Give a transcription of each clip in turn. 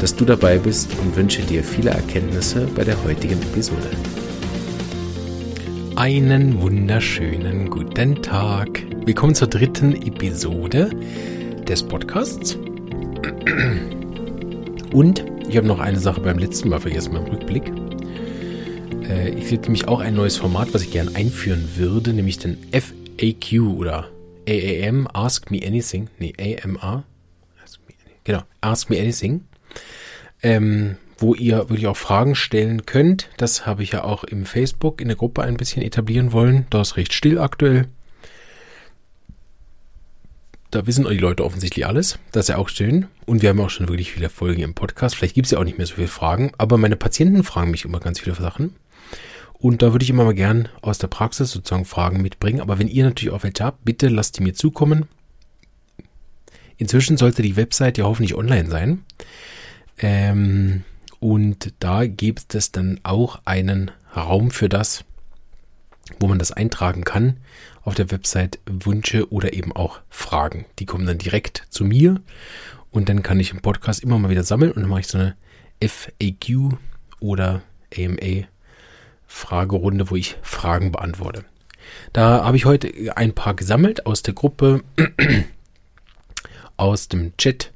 dass du dabei bist und wünsche dir viele Erkenntnisse bei der heutigen Episode. Einen wunderschönen guten Tag. Willkommen zur dritten Episode des Podcasts. Und ich habe noch eine Sache beim letzten Mal vergessen, beim Rückblick. Äh, ich sehe nämlich auch ein neues Format, was ich gerne einführen würde, nämlich den FAQ oder AAM, Ask Me Anything. Nee, AMA. Genau, Ask Me Anything ähm, wo ihr wirklich auch Fragen stellen könnt. Das habe ich ja auch im Facebook in der Gruppe ein bisschen etablieren wollen. Da ist recht still aktuell. Da wissen die Leute offensichtlich alles. Das ist ja auch schön. Und wir haben auch schon wirklich viele Folgen im Podcast. Vielleicht gibt es ja auch nicht mehr so viele Fragen. Aber meine Patienten fragen mich immer ganz viele Sachen. Und da würde ich immer mal gern aus der Praxis sozusagen Fragen mitbringen. Aber wenn ihr natürlich auch welche habt, bitte lasst die mir zukommen. Inzwischen sollte die Website ja hoffentlich online sein. Ähm, und da gibt es dann auch einen Raum für das, wo man das eintragen kann auf der Website Wünsche oder eben auch Fragen. Die kommen dann direkt zu mir und dann kann ich im Podcast immer mal wieder sammeln und dann mache ich so eine FAQ oder AMA Fragerunde, wo ich Fragen beantworte. Da habe ich heute ein paar gesammelt aus der Gruppe, aus dem Chat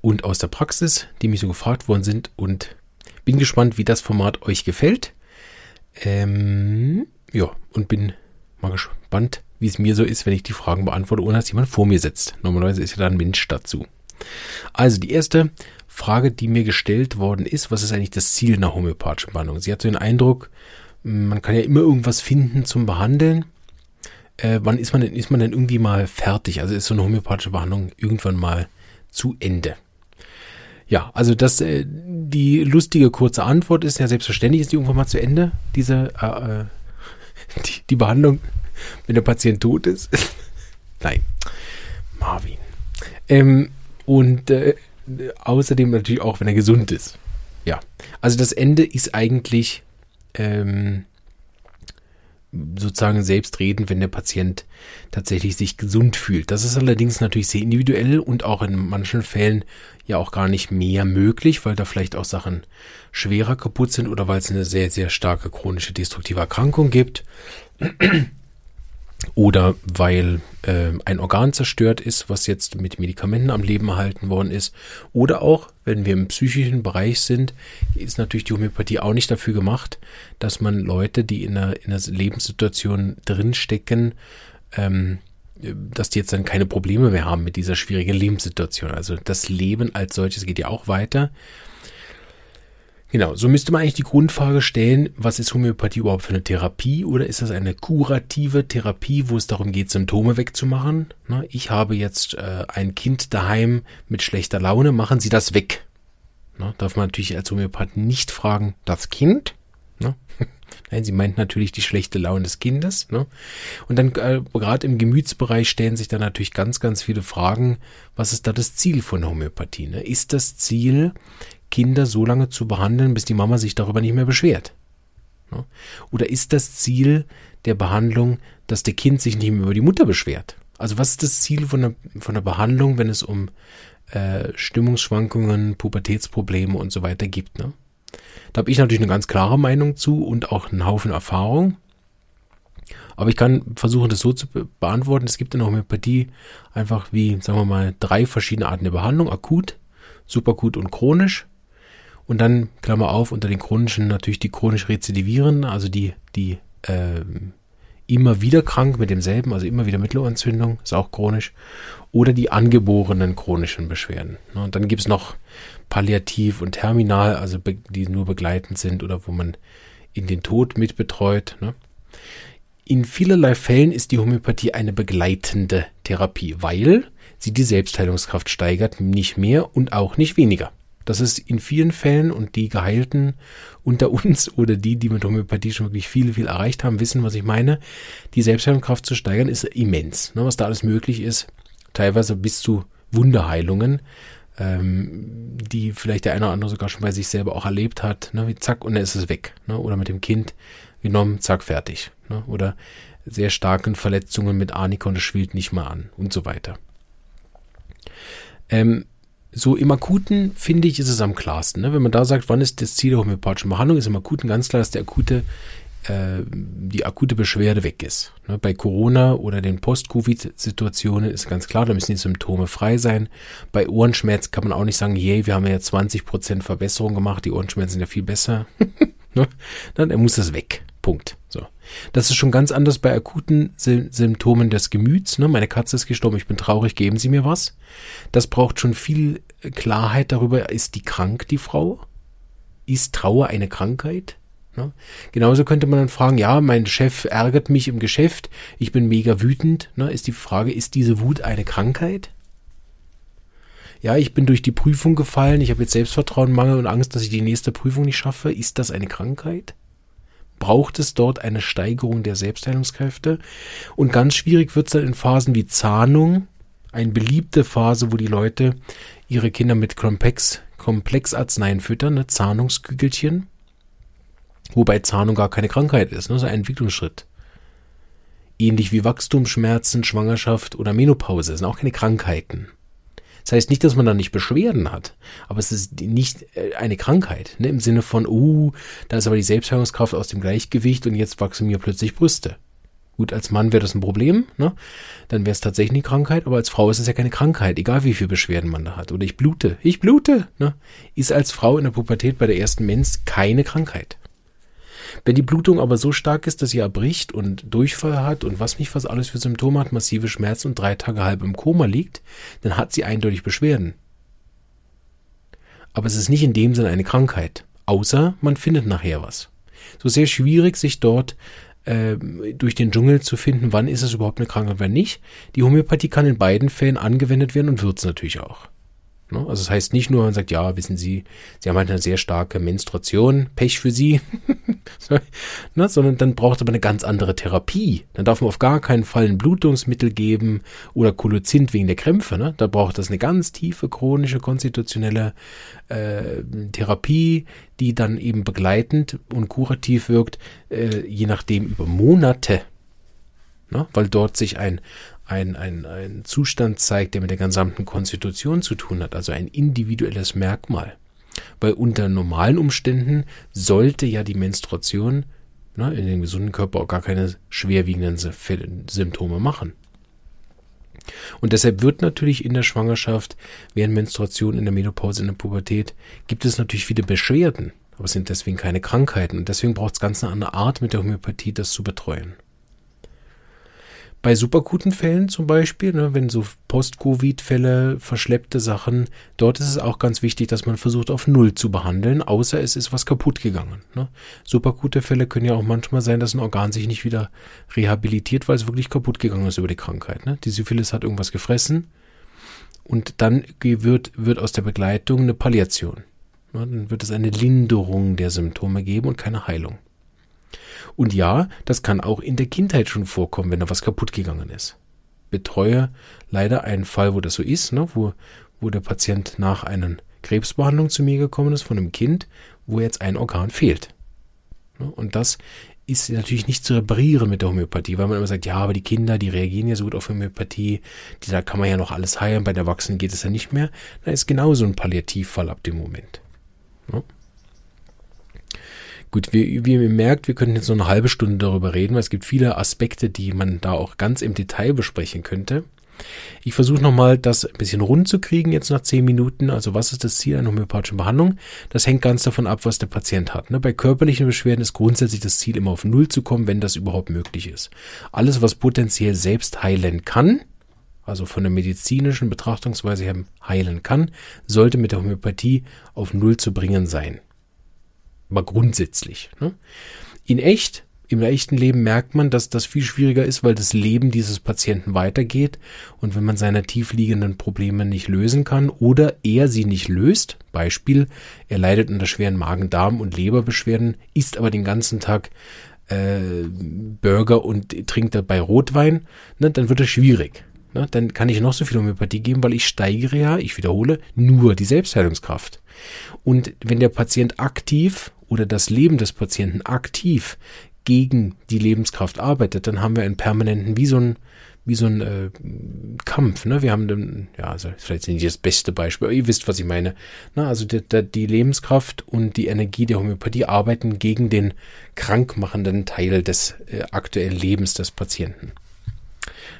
und aus der Praxis, die mich so gefragt worden sind und bin gespannt, wie das Format euch gefällt. Ähm, ja, und bin mal gespannt, wie es mir so ist, wenn ich die Fragen beantworte, ohne dass jemand vor mir sitzt. Normalerweise ist ja da ein Mensch dazu. Also die erste Frage, die mir gestellt worden ist, was ist eigentlich das Ziel einer homöopathischen Behandlung? Sie hat so den Eindruck, man kann ja immer irgendwas finden zum Behandeln. Äh, wann ist man denn, ist man denn irgendwie mal fertig? Also ist so eine homöopathische Behandlung irgendwann mal zu Ende? Ja, also das, äh, die lustige kurze Antwort ist ja selbstverständlich ist die irgendwann mal zu Ende, diese, äh, äh die, die Behandlung, wenn der Patient tot ist. Nein, Marvin. Ähm, und äh, außerdem natürlich auch, wenn er gesund ist. Ja, also das Ende ist eigentlich ähm, sozusagen selbst reden, wenn der Patient tatsächlich sich gesund fühlt. Das ist allerdings natürlich sehr individuell und auch in manchen Fällen ja auch gar nicht mehr möglich, weil da vielleicht auch Sachen schwerer kaputt sind oder weil es eine sehr, sehr starke chronische destruktive Erkrankung gibt oder weil äh, ein Organ zerstört ist, was jetzt mit Medikamenten am Leben erhalten worden ist. Oder auch, wenn wir im psychischen Bereich sind, ist natürlich die Homöopathie auch nicht dafür gemacht, dass man Leute, die in einer, in einer Lebenssituation drinstecken, ähm, dass die jetzt dann keine Probleme mehr haben mit dieser schwierigen Lebenssituation. Also das Leben als solches geht ja auch weiter. Genau, so müsste man eigentlich die Grundfrage stellen, was ist Homöopathie überhaupt für eine Therapie oder ist das eine kurative Therapie, wo es darum geht, Symptome wegzumachen? Na, ich habe jetzt äh, ein Kind daheim mit schlechter Laune, machen Sie das weg. Na, darf man natürlich als Homöopath nicht fragen, das Kind? Na? Nein, sie meint natürlich die schlechte Laune des Kindes. Ne? Und dann äh, gerade im Gemütsbereich stellen sich dann natürlich ganz, ganz viele Fragen, was ist da das Ziel von Homöopathie? Ne? Ist das Ziel, Kinder so lange zu behandeln, bis die Mama sich darüber nicht mehr beschwert? Ne? Oder ist das Ziel der Behandlung, dass der Kind sich nicht mehr über die Mutter beschwert? Also was ist das Ziel von der, von der Behandlung, wenn es um äh, Stimmungsschwankungen, Pubertätsprobleme und so weiter gibt? Ne? Da habe ich natürlich eine ganz klare Meinung zu und auch einen Haufen Erfahrung. Aber ich kann versuchen, das so zu beantworten. Es gibt in der Homöopathie einfach wie, sagen wir mal, drei verschiedene Arten der Behandlung. Akut, superakut und chronisch. Und dann, Klammer auf, unter den chronischen natürlich die chronisch rezidivieren, also die, die äh, immer wieder krank mit demselben, also immer wieder Mittelohrentzündung, ist auch chronisch. Oder die angeborenen chronischen Beschwerden. Ne, und dann gibt es noch palliativ und terminal, also die nur begleitend sind oder wo man in den Tod mitbetreut. Ne. In vielerlei Fällen ist die Homöopathie eine begleitende Therapie, weil sie die Selbstheilungskraft steigert, nicht mehr und auch nicht weniger. Das ist in vielen Fällen und die Geheilten unter uns oder die, die mit Homöopathie schon wirklich viel, viel erreicht haben, wissen, was ich meine. Die Selbstheilungskraft zu steigern ist immens. Ne, was da alles möglich ist, teilweise bis zu Wunderheilungen, ähm, die vielleicht der eine oder andere sogar schon bei sich selber auch erlebt hat. Ne, wie zack, und dann ist es weg. Ne, oder mit dem Kind genommen, zack, fertig. Ne, oder sehr starken Verletzungen mit Arnika und es schwillt nicht mal an und so weiter. Ähm, so im Akuten finde ich, ist es am klarsten. Ne? Wenn man da sagt, wann ist das Ziel der homöopathischen Behandlung, ist im Akuten ganz klar, dass der akute, äh, die akute Beschwerde weg ist. Ne? Bei Corona oder den Post-Covid-Situationen ist ganz klar, da müssen die Symptome frei sein. Bei Ohrenschmerz kann man auch nicht sagen, yay, wir haben ja 20% Verbesserung gemacht, die Ohrenschmerzen sind ja viel besser. ne? Dann muss das weg. Punkt. So. Das ist schon ganz anders bei akuten Symptomen des Gemüts. Ne? Meine Katze ist gestorben, ich bin traurig, geben Sie mir was. Das braucht schon viel Klarheit darüber, ist die krank, die Frau? Ist Trauer eine Krankheit? Ne? Genauso könnte man dann fragen, ja, mein Chef ärgert mich im Geschäft, ich bin mega wütend. Ne? Ist die Frage, ist diese Wut eine Krankheit? Ja, ich bin durch die Prüfung gefallen, ich habe jetzt Selbstvertrauen, Mangel und Angst, dass ich die nächste Prüfung nicht schaffe. Ist das eine Krankheit? Braucht es dort eine Steigerung der Selbstheilungskräfte. Und ganz schwierig wird es dann in Phasen wie Zahnung, eine beliebte Phase, wo die Leute ihre Kinder mit Komplex, Komplexarzneien füttern, ne, Zahnungskügelchen. Wobei Zahnung gar keine Krankheit ist, ne, so ein Entwicklungsschritt. Ähnlich wie Wachstumsschmerzen, Schwangerschaft oder Menopause sind auch keine Krankheiten. Das heißt nicht, dass man da nicht Beschwerden hat, aber es ist nicht äh, eine Krankheit, ne? im Sinne von, uh, da ist aber die Selbstheilungskraft aus dem Gleichgewicht und jetzt wachsen mir plötzlich Brüste. Gut, als Mann wäre das ein Problem, ne? Dann wäre es tatsächlich eine Krankheit, aber als Frau ist es ja keine Krankheit, egal wie viele Beschwerden man da hat. Oder ich blute, ich blute, ne? Ist als Frau in der Pubertät bei der ersten Mens keine Krankheit. Wenn die Blutung aber so stark ist, dass sie erbricht und Durchfall hat und was nicht was alles für Symptome hat, massive Schmerzen und drei Tage halb im Koma liegt, dann hat sie eindeutig Beschwerden. Aber es ist nicht in dem Sinne eine Krankheit, außer man findet nachher was. So sehr schwierig, sich dort äh, durch den Dschungel zu finden, wann ist es überhaupt eine Krankheit, wann nicht. Die Homöopathie kann in beiden Fällen angewendet werden und wird es natürlich auch. Ne? Also das heißt nicht nur, man sagt, ja, wissen Sie, Sie haben halt eine sehr starke Menstruation, Pech für Sie, ne? sondern dann braucht es aber eine ganz andere Therapie. Dann darf man auf gar keinen Fall ein Blutungsmittel geben oder Kolozint wegen der Krämpfe. Ne? Da braucht das eine ganz tiefe chronische konstitutionelle äh, Therapie, die dann eben begleitend und kurativ wirkt, äh, je nachdem über Monate. Ne? Weil dort sich ein, ein, ein, ein Zustand zeigt, der mit der gesamten Konstitution zu tun hat, also ein individuelles Merkmal. Weil unter normalen Umständen sollte ja die Menstruation ne, in dem gesunden Körper auch gar keine schwerwiegenden Symptome machen. Und deshalb wird natürlich in der Schwangerschaft, während Menstruation, in der Menopause, in der Pubertät, gibt es natürlich viele Beschwerden, aber es sind deswegen keine Krankheiten. Und deswegen braucht es ganz eine andere Art mit der Homöopathie, das zu betreuen. Bei superguten Fällen zum Beispiel, ne, wenn so Post-Covid-Fälle, verschleppte Sachen, dort ist es auch ganz wichtig, dass man versucht, auf Null zu behandeln, außer es ist was kaputt gegangen. Ne. Supergute Fälle können ja auch manchmal sein, dass ein Organ sich nicht wieder rehabilitiert, weil es wirklich kaputt gegangen ist über die Krankheit. Ne. Die Syphilis hat irgendwas gefressen und dann wird, wird aus der Begleitung eine Palliation. Ne, dann wird es eine Linderung der Symptome geben und keine Heilung. Und ja, das kann auch in der Kindheit schon vorkommen, wenn da was kaputt gegangen ist. Betreue leider einen Fall, wo das so ist, ne, wo, wo der Patient nach einer Krebsbehandlung zu mir gekommen ist von einem Kind, wo jetzt ein Organ fehlt. Ne, und das ist natürlich nicht zu reparieren mit der Homöopathie, weil man immer sagt, ja, aber die Kinder, die reagieren ja so gut auf Homöopathie, die, da kann man ja noch alles heilen, bei den Erwachsenen geht es ja nicht mehr. Da ist genauso ein Palliativfall ab dem Moment. Ne? Gut, wie, wie ihr merkt, wir könnten jetzt noch eine halbe Stunde darüber reden, weil es gibt viele Aspekte, die man da auch ganz im Detail besprechen könnte. Ich versuche nochmal, das ein bisschen rund zu kriegen jetzt nach zehn Minuten. Also was ist das Ziel einer homöopathischen Behandlung? Das hängt ganz davon ab, was der Patient hat. Ne? Bei körperlichen Beschwerden ist grundsätzlich das Ziel, immer auf Null zu kommen, wenn das überhaupt möglich ist. Alles, was potenziell selbst heilen kann, also von der medizinischen Betrachtungsweise her heilen kann, sollte mit der Homöopathie auf Null zu bringen sein. Mal grundsätzlich. Ne? In echt Im echten Leben merkt man, dass das viel schwieriger ist, weil das Leben dieses Patienten weitergeht. Und wenn man seine tiefliegenden Probleme nicht lösen kann oder er sie nicht löst, Beispiel, er leidet unter schweren Magen-Darm- und Leberbeschwerden, isst aber den ganzen Tag äh, Burger und trinkt dabei Rotwein, ne, dann wird es schwierig. Ne? Dann kann ich noch so viel Homöopathie geben, weil ich steigere ja, ich wiederhole, nur die Selbstheilungskraft. Und wenn der Patient aktiv oder das Leben des Patienten aktiv gegen die Lebenskraft arbeitet, dann haben wir einen permanenten, wie so ein, wie so ein äh, Kampf. Ne? Wir haben dann, ja, also vielleicht nicht das beste Beispiel, aber ihr wisst, was ich meine. Na, also die, die Lebenskraft und die Energie der Homöopathie arbeiten gegen den krankmachenden Teil des äh, aktuellen Lebens des Patienten.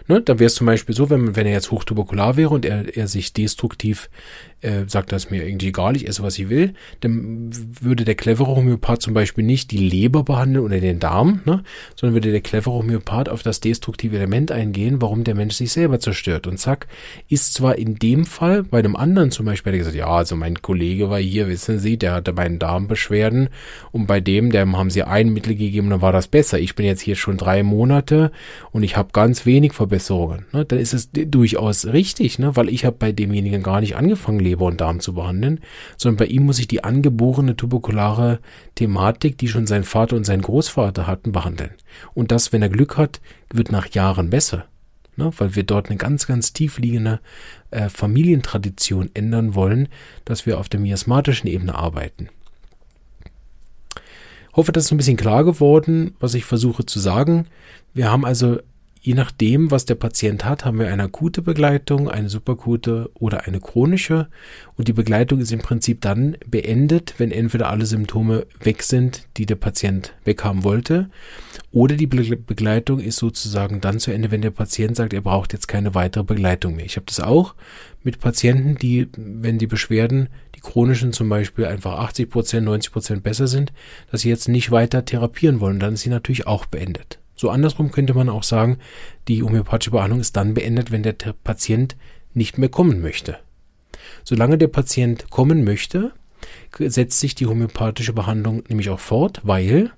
Ne, dann wäre es zum Beispiel so, wenn, wenn er jetzt hochtuberkular wäre und er, er sich destruktiv äh, sagt, das ist mir irgendwie egal, ich esse, was ich will, dann würde der clevere Homöopath zum Beispiel nicht die Leber behandeln oder den Darm, ne, sondern würde der clevere Homöopath auf das destruktive Element eingehen, warum der Mensch sich selber zerstört. Und zack, ist zwar in dem Fall, bei einem anderen zum Beispiel, der gesagt, ja, also mein Kollege war hier, wissen Sie, der hatte meinen Darmbeschwerden und bei dem, dem haben sie ein Mittel gegeben, dann war das besser. Ich bin jetzt hier schon drei Monate und ich habe ganz wenig Verbesserungen. Ne, dann ist es durchaus richtig, ne, weil ich habe bei demjenigen gar nicht angefangen, Leber und Darm zu behandeln, sondern bei ihm muss ich die angeborene tuberkulare Thematik, die schon sein Vater und sein Großvater hatten, behandeln. Und das, wenn er Glück hat, wird nach Jahren besser. Ne, weil wir dort eine ganz, ganz tief liegende äh, Familientradition ändern wollen, dass wir auf der miasmatischen Ebene arbeiten. Hoffe, das ist ein bisschen klar geworden, was ich versuche zu sagen. Wir haben also Je nachdem, was der Patient hat, haben wir eine akute Begleitung, eine superakute oder eine chronische. Und die Begleitung ist im Prinzip dann beendet, wenn entweder alle Symptome weg sind, die der Patient weghaben wollte, oder die Be Begleitung ist sozusagen dann zu Ende, wenn der Patient sagt, er braucht jetzt keine weitere Begleitung mehr. Ich habe das auch mit Patienten, die, wenn die Beschwerden, die chronischen zum Beispiel einfach 80 Prozent, 90 Prozent besser sind, dass sie jetzt nicht weiter therapieren wollen. Dann ist sie natürlich auch beendet. So andersrum könnte man auch sagen, die homöopathische Behandlung ist dann beendet, wenn der Patient nicht mehr kommen möchte. Solange der Patient kommen möchte, setzt sich die homöopathische Behandlung nämlich auch fort, weil,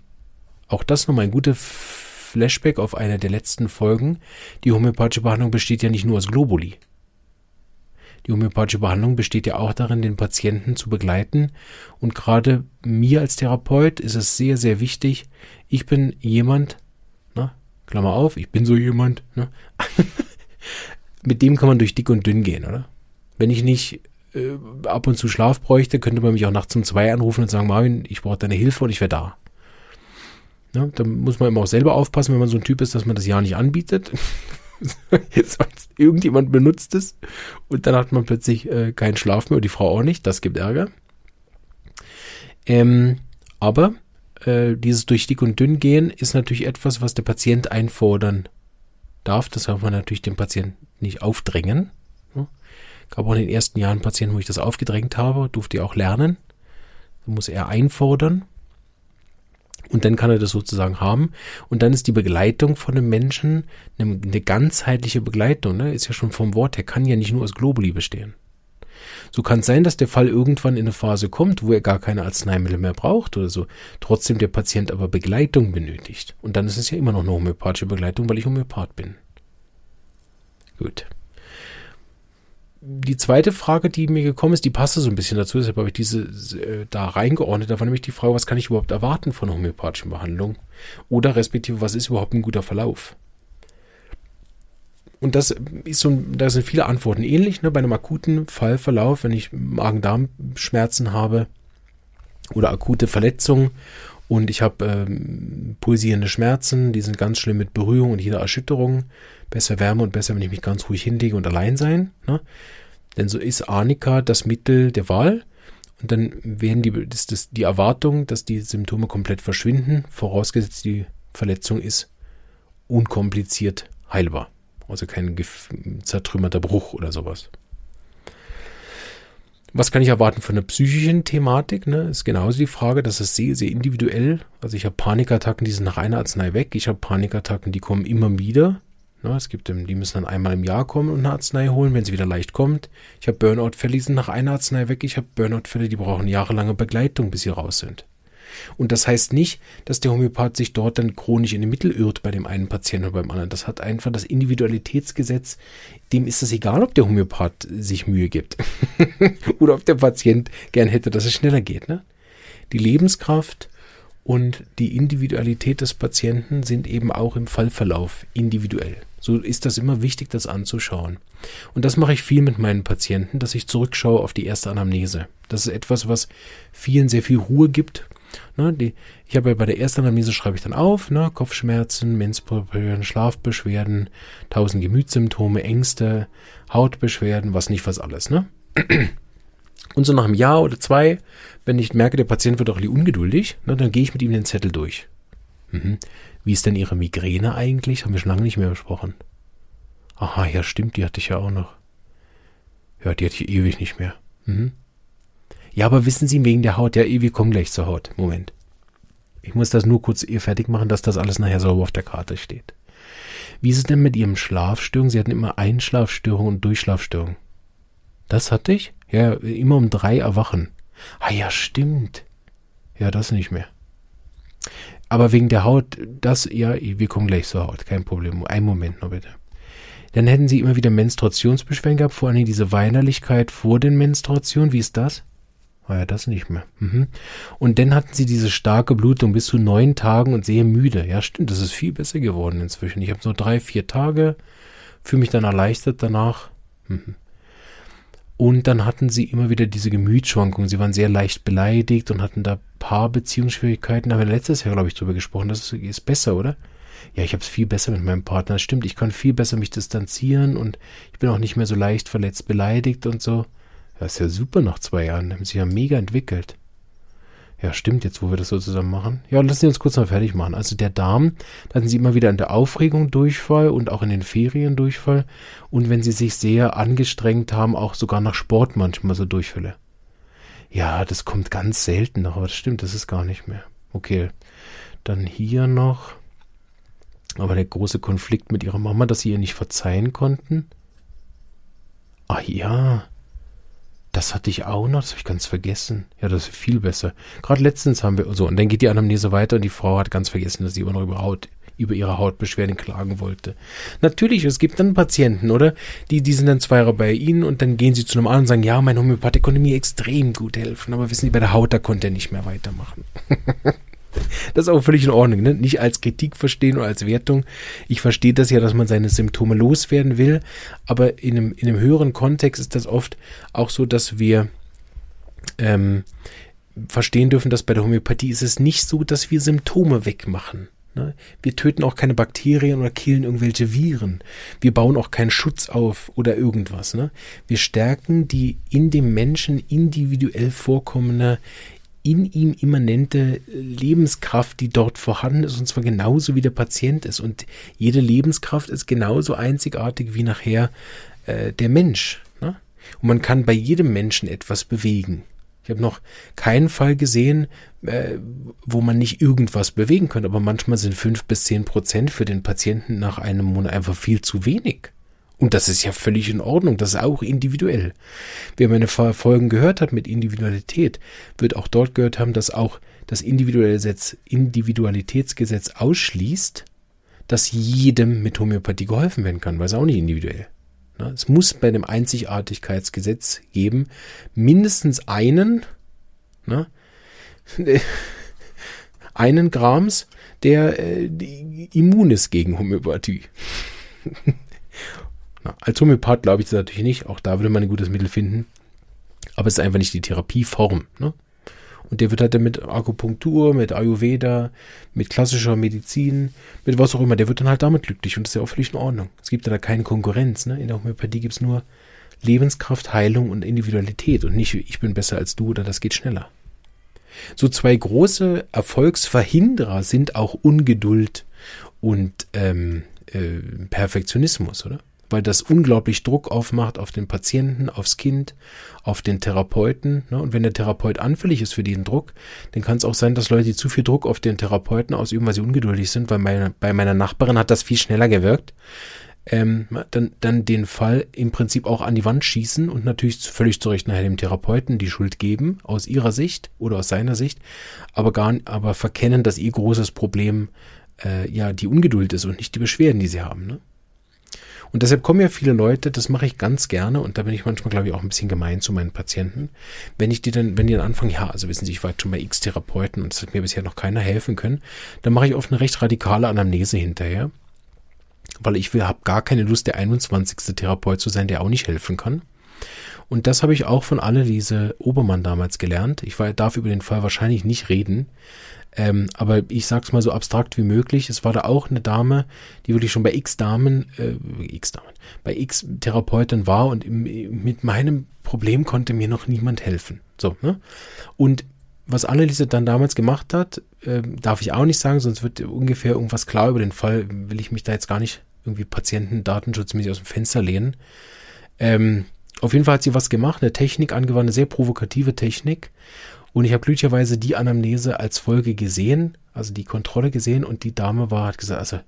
auch das nochmal ein guter Flashback auf eine der letzten Folgen, die homöopathische Behandlung besteht ja nicht nur aus Globuli. Die homöopathische Behandlung besteht ja auch darin, den Patienten zu begleiten. Und gerade mir als Therapeut ist es sehr, sehr wichtig. Ich bin jemand, Klammer auf, ich bin so jemand, ne? mit dem kann man durch dick und dünn gehen, oder? Wenn ich nicht äh, ab und zu Schlaf bräuchte, könnte man mich auch nachts um zwei anrufen und sagen, Marvin, ich brauche deine Hilfe und ich wäre da. Ja, da muss man immer auch selber aufpassen, wenn man so ein Typ ist, dass man das ja nicht anbietet. Jetzt irgendjemand benutzt es und dann hat man plötzlich äh, keinen Schlaf mehr und die Frau auch nicht. Das gibt Ärger. Ähm, aber äh, dieses durch dick und dünn gehen ist natürlich etwas, was der Patient einfordern darf. Das darf man natürlich dem Patienten nicht aufdrängen. Gab auch in den ersten Jahren Patienten, wo ich das aufgedrängt habe, durfte ich auch lernen. Da muss er einfordern. Und dann kann er das sozusagen haben. Und dann ist die Begleitung von einem Menschen eine, eine ganzheitliche Begleitung. Ne? Ist ja schon vom Wort her, kann ja nicht nur aus Globuli bestehen. So kann es sein, dass der Fall irgendwann in eine Phase kommt, wo er gar keine Arzneimittel mehr braucht oder so. Trotzdem der Patient aber Begleitung benötigt. Und dann ist es ja immer noch eine homöopathische Begleitung, weil ich Homöopath bin. Gut. Die zweite Frage, die mir gekommen ist, die passte so ein bisschen dazu, deshalb habe ich diese äh, da reingeordnet. Da war nämlich die Frage, was kann ich überhaupt erwarten von homöopathischen Behandlung? Oder respektive, was ist überhaupt ein guter Verlauf? Und das ist so, da sind viele Antworten ähnlich, ne? Bei einem akuten Fallverlauf, wenn ich Magen-Darm-Schmerzen habe oder akute Verletzungen und ich habe ähm, pulsierende Schmerzen, die sind ganz schlimm mit Berührung und jeder Erschütterung. Besser Wärme und besser, wenn ich mich ganz ruhig hinlege und allein sein. Ne? Denn so ist Arnika das Mittel der Wahl. Und dann werden die, das, das, die Erwartung, dass die Symptome komplett verschwinden, vorausgesetzt die Verletzung ist unkompliziert heilbar. Also kein zertrümmerter Bruch oder sowas. Was kann ich erwarten von der psychischen Thematik? Ne? Ist genauso die Frage, das ist sehr, sehr individuell. Also ich habe Panikattacken, die sind nach einer Arznei weg. Ich habe Panikattacken, die kommen immer wieder. Ne? Es gibt, die müssen dann einmal im Jahr kommen und eine Arznei holen, wenn sie wieder leicht kommt. Ich habe Burnout-Fälle, die sind nach einer Arznei weg. Ich habe Burnout-Fälle, die brauchen jahrelange Begleitung, bis sie raus sind. Und das heißt nicht, dass der Homöopath sich dort dann chronisch in den Mittel irrt bei dem einen Patienten oder beim anderen. Das hat einfach das Individualitätsgesetz, dem ist es egal, ob der Homöopath sich Mühe gibt oder ob der Patient gern hätte, dass es schneller geht. Ne? Die Lebenskraft und die Individualität des Patienten sind eben auch im Fallverlauf individuell. So ist das immer wichtig, das anzuschauen. Und das mache ich viel mit meinen Patienten, dass ich zurückschaue auf die erste Anamnese. Das ist etwas, was vielen sehr viel Ruhe gibt. Ne, die, ich habe ja bei der ersten Anamnese schreibe ich dann auf, ne, Kopfschmerzen, Menstruation, Schlafbeschwerden, tausend Gemütssymptome, Ängste, Hautbeschwerden, was nicht was alles, ne? Und so nach einem Jahr oder zwei, wenn ich merke, der Patient wird auch ungeduldig, ne, dann gehe ich mit ihm den Zettel durch. Mhm. Wie ist denn Ihre Migräne eigentlich? Haben wir schon lange nicht mehr besprochen. Aha, ja, stimmt, die hatte ich ja auch noch. Ja, die hatte ich ewig nicht mehr. Mhm. Ja, aber wissen Sie wegen der Haut, ja, wir kommen gleich zur Haut. Moment. Ich muss das nur kurz ihr fertig machen, dass das alles nachher sauber auf der Karte steht. Wie ist es denn mit Ihrem Schlafstörung? Sie hatten immer Einschlafstörung und Durchschlafstörung. Das hatte ich? Ja, immer um drei erwachen. Ah ja, stimmt. Ja, das nicht mehr. Aber wegen der Haut, das, ja, wir kommen gleich zur Haut, kein Problem. Einen Moment noch bitte. Dann hätten Sie immer wieder Menstruationsbeschwerden gehabt, vor allem diese Weinerlichkeit vor den Menstruationen. Wie ist das? Ah ja, das nicht mehr. Mhm. Und dann hatten Sie diese starke Blutung bis zu neun Tagen und sehr müde. Ja, stimmt, das ist viel besser geworden inzwischen. Ich habe so drei, vier Tage, fühle mich dann erleichtert danach. Mhm. Und dann hatten sie immer wieder diese Gemütsschwankungen. Sie waren sehr leicht beleidigt und hatten da Paarbeziehungsschwierigkeiten. Da haben wir letztes Jahr, glaube ich, drüber gesprochen. Das ist, ist besser, oder? Ja, ich habe es viel besser mit meinem Partner. Stimmt, ich kann viel besser mich distanzieren und ich bin auch nicht mehr so leicht verletzt beleidigt und so. Ja, ist ja super nach zwei Jahren. Haben sich ja mega entwickelt. Ja, stimmt, jetzt wo wir das so zusammen machen. Ja, lassen Sie uns kurz noch fertig machen. Also der Darm, da hatten Sie immer wieder in der Aufregung Durchfall und auch in den Ferien Durchfall. Und wenn Sie sich sehr angestrengt haben, auch sogar nach Sport manchmal so Durchfälle. Ja, das kommt ganz selten noch, aber das stimmt, das ist gar nicht mehr. Okay, dann hier noch. Aber der große Konflikt mit Ihrer Mama, dass Sie ihr nicht verzeihen konnten. Ah ja, das hatte ich auch noch, das habe ich ganz vergessen. Ja, das ist viel besser. Gerade letztens haben wir so, und dann geht die Anamnese weiter und die Frau hat ganz vergessen, dass sie immer noch über Haut, über ihre Hautbeschwerden klagen wollte. Natürlich, es gibt dann Patienten, oder? Die, die sind dann zwei Jahre bei ihnen und dann gehen sie zu einem anderen und sagen, ja, mein Homöopath konnte mir extrem gut helfen, aber wissen Sie, bei der Haut, da konnte er nicht mehr weitermachen. Das ist auch völlig in Ordnung, ne? Nicht als Kritik verstehen oder als Wertung. Ich verstehe das ja, dass man seine Symptome loswerden will, aber in einem, in einem höheren Kontext ist das oft auch so, dass wir ähm, verstehen dürfen, dass bei der Homöopathie ist es nicht so, dass wir Symptome wegmachen. Ne? Wir töten auch keine Bakterien oder killen irgendwelche Viren. Wir bauen auch keinen Schutz auf oder irgendwas. Ne? Wir stärken die in dem Menschen individuell vorkommende in ihm immanente Lebenskraft, die dort vorhanden ist, und zwar genauso wie der Patient ist. Und jede Lebenskraft ist genauso einzigartig wie nachher äh, der Mensch. Ne? Und man kann bei jedem Menschen etwas bewegen. Ich habe noch keinen Fall gesehen, äh, wo man nicht irgendwas bewegen könnte, aber manchmal sind fünf bis zehn Prozent für den Patienten nach einem Monat einfach viel zu wenig. Und das ist ja völlig in Ordnung, das ist auch individuell. Wer meine Folgen gehört hat mit Individualität, wird auch dort gehört haben, dass auch das Individualitätsgesetz ausschließt, dass jedem mit Homöopathie geholfen werden kann, weil es auch nicht individuell. Es muss bei dem Einzigartigkeitsgesetz geben, mindestens einen, ne, einen Grams, der äh, immun ist gegen Homöopathie. Na, als Homöopath glaube ich das natürlich nicht. Auch da würde man ein gutes Mittel finden. Aber es ist einfach nicht die Therapieform. Ne? Und der wird halt dann mit Akupunktur, mit Ayurveda, mit klassischer Medizin, mit was auch immer, der wird dann halt damit glücklich und das ist ja auch völlig in Ordnung. Es gibt da keine Konkurrenz. Ne? In der Homöopathie gibt es nur Lebenskraft, Heilung und Individualität und nicht, ich bin besser als du oder das geht schneller. So zwei große Erfolgsverhinderer sind auch Ungeduld und ähm, äh, Perfektionismus, oder? Weil das unglaublich Druck aufmacht auf den Patienten, aufs Kind, auf den Therapeuten. Ne? Und wenn der Therapeut anfällig ist für diesen Druck, dann kann es auch sein, dass Leute, die zu viel Druck auf den Therapeuten ausüben, weil sie ungeduldig sind, weil meine, bei meiner Nachbarin hat das viel schneller gewirkt. ähm, dann, dann den Fall im Prinzip auch an die Wand schießen und natürlich völlig zu Recht nachher dem Therapeuten die Schuld geben, aus ihrer Sicht oder aus seiner Sicht, aber gar aber verkennen, dass ihr großes Problem äh, ja die Ungeduld ist und nicht die Beschwerden, die sie haben. Ne? Und deshalb kommen ja viele Leute, das mache ich ganz gerne und da bin ich manchmal, glaube ich, auch ein bisschen gemein zu meinen Patienten. Wenn ich die dann, wenn die dann anfangen, ja, also wissen Sie, ich war jetzt schon bei X Therapeuten und es hat mir bisher noch keiner helfen können, dann mache ich oft eine recht radikale Anamnese hinterher. Weil ich will, habe gar keine Lust, der 21. Therapeut zu sein, der auch nicht helfen kann. Und das habe ich auch von Anneliese Obermann damals gelernt. Ich darf über den Fall wahrscheinlich nicht reden. Ähm, aber ich sag's mal so abstrakt wie möglich. Es war da auch eine Dame, die wirklich schon bei X Damen, äh, X Damen, bei X Therapeuten war und im, mit meinem Problem konnte mir noch niemand helfen. So, ne? Und was Anneliese dann damals gemacht hat, äh, darf ich auch nicht sagen, sonst wird ungefähr irgendwas klar über den Fall. Will ich mich da jetzt gar nicht irgendwie Patientendatenschutzmäßig aus dem Fenster lehnen. Ähm, auf jeden Fall hat sie was gemacht, eine Technik angewandt, eine sehr provokative Technik. Und ich habe glücklicherweise die Anamnese als Folge gesehen, also die Kontrolle gesehen und die Dame war, hat gesagt, also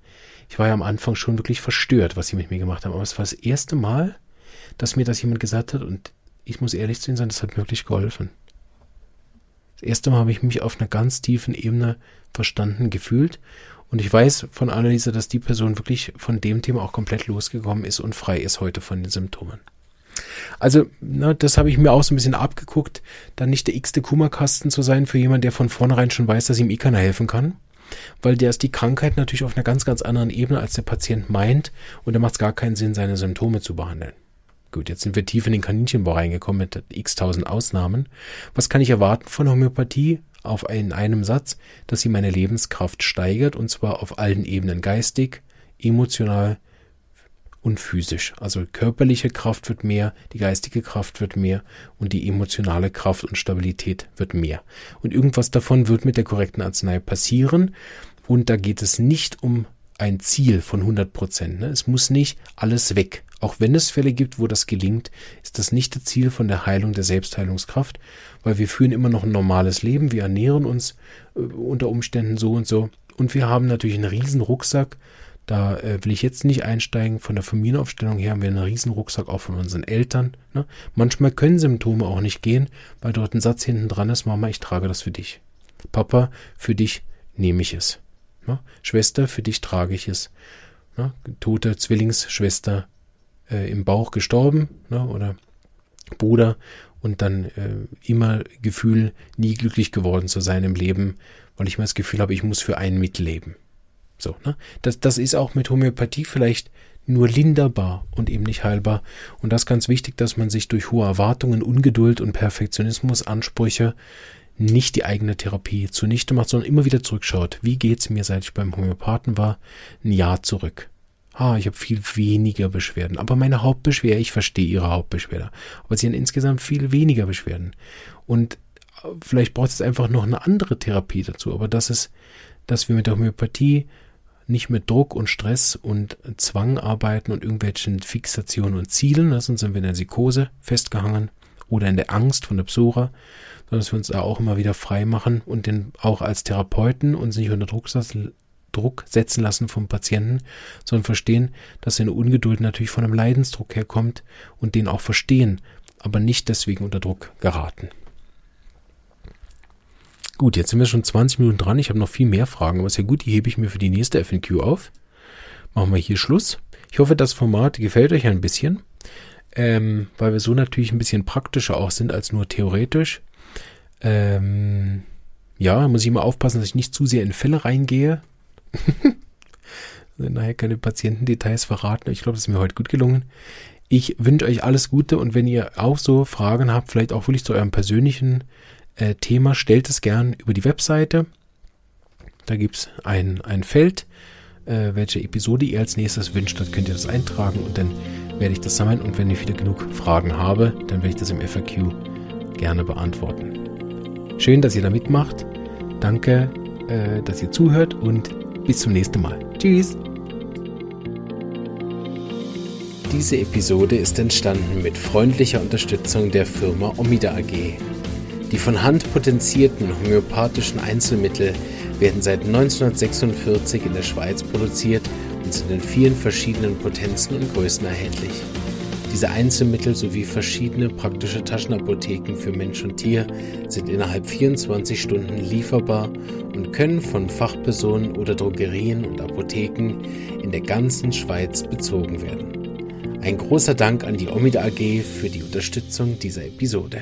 ich war ja am Anfang schon wirklich verstört, was sie mit mir gemacht haben. Aber es war das erste Mal, dass mir das jemand gesagt hat und ich muss ehrlich zu Ihnen sein, das hat wirklich geholfen. Das erste Mal habe ich mich auf einer ganz tiefen Ebene verstanden gefühlt und ich weiß von Anneliese, dass die Person wirklich von dem Thema auch komplett losgekommen ist und frei ist heute von den Symptomen. Also, na, das habe ich mir auch so ein bisschen abgeguckt, dann nicht der x-te Kummerkasten zu sein für jemanden, der von vornherein schon weiß, dass ihm eh keiner helfen kann. Weil der ist die Krankheit natürlich auf einer ganz, ganz anderen Ebene, als der Patient meint. Und da macht es gar keinen Sinn, seine Symptome zu behandeln. Gut, jetzt sind wir tief in den Kaninchenbau reingekommen mit x tausend Ausnahmen. Was kann ich erwarten von Homöopathie? Auf in einem Satz, dass sie meine Lebenskraft steigert und zwar auf allen Ebenen geistig, emotional, und physisch. Also körperliche Kraft wird mehr, die geistige Kraft wird mehr und die emotionale Kraft und Stabilität wird mehr. Und irgendwas davon wird mit der korrekten Arznei passieren. Und da geht es nicht um ein Ziel von 100 Prozent. Ne? Es muss nicht alles weg. Auch wenn es Fälle gibt, wo das gelingt, ist das nicht das Ziel von der Heilung der Selbstheilungskraft, weil wir führen immer noch ein normales Leben, wir ernähren uns äh, unter Umständen so und so und wir haben natürlich einen riesen Rucksack da äh, will ich jetzt nicht einsteigen. Von der Familienaufstellung her haben wir einen riesen Rucksack auch von unseren Eltern. Ne? Manchmal können Symptome auch nicht gehen, weil dort ein Satz hinten dran ist, Mama, ich trage das für dich. Papa, für dich nehme ich es. Ne? Schwester, für dich trage ich es. Ne? Tote Zwillingsschwester äh, im Bauch gestorben ne? oder Bruder und dann äh, immer Gefühl, nie glücklich geworden zu sein im Leben, weil ich mir das Gefühl habe, ich muss für einen mitleben. So, ne? Das, das ist auch mit Homöopathie vielleicht nur linderbar und eben nicht heilbar. Und das ist ganz wichtig, dass man sich durch hohe Erwartungen, Ungeduld und Perfektionismus, Ansprüche nicht die eigene Therapie zunichte macht, sondern immer wieder zurückschaut. Wie geht's mir, seit ich beim Homöopathen war? Ein Jahr zurück. Ah, ich habe viel weniger Beschwerden. Aber meine Hauptbeschwerde, ich verstehe Ihre Hauptbeschwerde. Aber Sie haben insgesamt viel weniger Beschwerden. Und äh, vielleicht braucht es einfach noch eine andere Therapie dazu. Aber das ist, dass wir mit der Homöopathie nicht mit Druck und Stress und Zwang arbeiten und irgendwelchen Fixationen und Zielen, ne, sonst sind wir in der Psychose festgehangen oder in der Angst von der Psora, sondern dass wir uns da auch immer wieder frei machen und den auch als Therapeuten uns nicht unter Druck, Druck setzen lassen vom Patienten, sondern verstehen, dass seine Ungeduld natürlich von einem Leidensdruck herkommt und den auch verstehen, aber nicht deswegen unter Druck geraten. Gut, jetzt sind wir schon 20 Minuten dran. Ich habe noch viel mehr Fragen, aber ist ja gut, die hebe ich mir für die nächste FNQ auf. Machen wir hier Schluss. Ich hoffe, das Format gefällt euch ein bisschen, ähm, weil wir so natürlich ein bisschen praktischer auch sind als nur theoretisch. Ähm, ja, muss ich immer aufpassen, dass ich nicht zu sehr in Fälle reingehe. Nachher keine Patientendetails verraten. Ich glaube, das ist mir heute gut gelungen. Ich wünsche euch alles Gute und wenn ihr auch so Fragen habt, vielleicht auch wirklich zu eurem persönlichen äh, Thema, stellt es gern über die Webseite. Da gibt es ein, ein Feld, äh, welche Episode ihr als nächstes wünscht. Dort könnt ihr das eintragen und dann werde ich das sammeln. Und wenn ich wieder genug Fragen habe, dann werde ich das im FAQ gerne beantworten. Schön, dass ihr da mitmacht. Danke, äh, dass ihr zuhört und bis zum nächsten Mal. Tschüss! Diese Episode ist entstanden mit freundlicher Unterstützung der Firma Omida AG. Die von Hand potenzierten homöopathischen Einzelmittel werden seit 1946 in der Schweiz produziert und sind in vielen verschiedenen Potenzen und Größen erhältlich. Diese Einzelmittel sowie verschiedene praktische Taschenapotheken für Mensch und Tier sind innerhalb 24 Stunden lieferbar und können von Fachpersonen oder Drogerien und Apotheken in der ganzen Schweiz bezogen werden. Ein großer Dank an die Omida AG für die Unterstützung dieser Episode.